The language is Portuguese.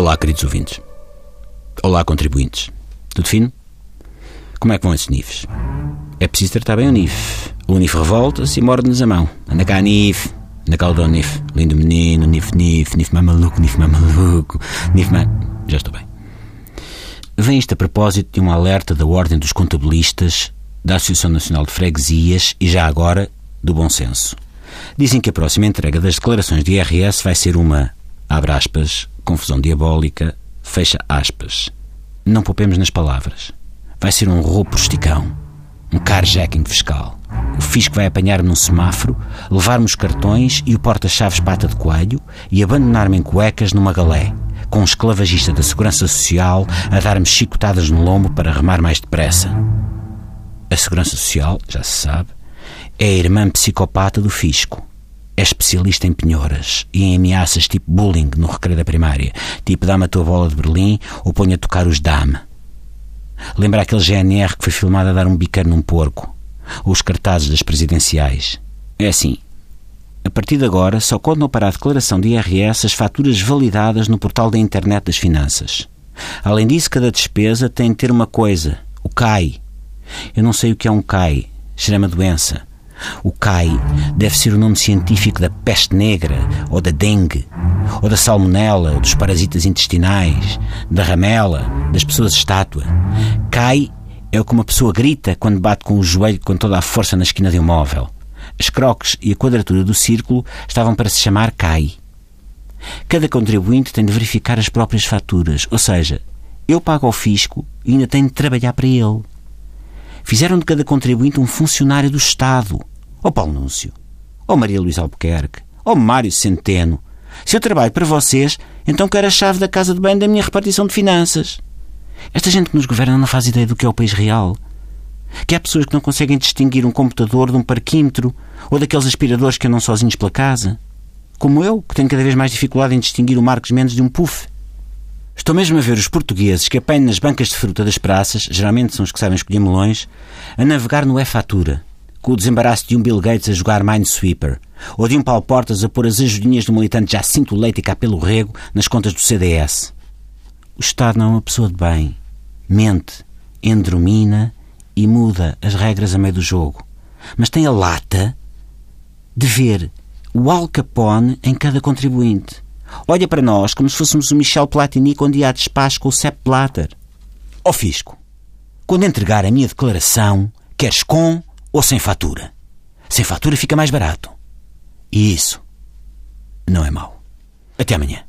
Olá, queridos ouvintes. Olá, contribuintes. Tudo fino? Como é que vão esses NIFs? É preciso tratar bem o NIF. O NIF revolta-se e morde-nos a mão. Anda cá, NIF. Anda cá o NIF. Lindo menino, NIF, NIF, NIF mais maluco, NIF mais maluco, NIF mais... Já estou bem. Vem isto a propósito de um alerta da Ordem dos Contabilistas, da Associação Nacional de Freguesias e, já agora, do Bom Senso. Dizem que a próxima entrega das declarações de IRS vai ser uma, abre aspas, confusão diabólica, fecha aspas. Não poupemos nas palavras. Vai ser um roubo esticão, um carjacking fiscal. O fisco vai apanhar-me num semáforo, levar-me os cartões e o porta-chaves pata de coelho e abandonar-me em cuecas numa galé, com um esclavagista da Segurança Social a dar-me chicotadas no lombo para remar mais depressa. A Segurança Social, já se sabe, é a irmã psicopata do fisco. É especialista em penhoras e em ameaças tipo bullying no recreio da primária, tipo dá-me a tua bola de Berlim ou põe a tocar os dame. Lembra aquele GNR que foi filmado a dar um biqueiro num porco? Ou os cartazes das presidenciais? É assim. A partir de agora, só contam para a declaração de IRS as faturas validadas no portal da internet das finanças. Além disso, cada despesa tem de ter uma coisa, o CAI. Eu não sei o que é um CAI, será doença. O CAI deve ser o nome científico da peste negra, ou da dengue, ou da salmonela, dos parasitas intestinais, da ramela, das pessoas estátua. CAI é o que uma pessoa grita quando bate com o joelho com toda a força na esquina de um móvel. As croques e a quadratura do círculo estavam para se chamar CAI. Cada contribuinte tem de verificar as próprias faturas, ou seja, eu pago ao fisco e ainda tenho de trabalhar para ele. Fizeram de cada contribuinte um funcionário do Estado. Ou Paulo Núncio. Ou Maria Luísa Albuquerque. Ou Mário Centeno. Se eu trabalho para vocês, então quero a chave da casa de banho da minha repartição de finanças. Esta gente que nos governa não faz ideia do que é o país real. Que há pessoas que não conseguem distinguir um computador de um parquímetro ou daqueles aspiradores que andam sozinhos pela casa. Como eu, que tenho cada vez mais dificuldade em distinguir o Marcos Mendes de um puff. Estou mesmo a ver os portugueses que apanham nas bancas de fruta das praças, geralmente são os que sabem escolher melões, a navegar no e-fatura, com o desembaraço de um Bill Gates a jogar Minesweeper, ou de um Paulo Portas a pôr as ajudinhas do militante Jacinto Leite e Capelo Rego nas contas do CDS. O Estado não é uma pessoa de bem. Mente, endromina e muda as regras a meio do jogo. Mas tem a lata de ver o Al Capone em cada contribuinte Olha para nós como se fôssemos o Michel Platini quando ia a despacho com o Sepp Blatter. Ó fisco, quando entregar a minha declaração, queres com ou sem fatura? Sem fatura fica mais barato. E isso não é mau. Até amanhã.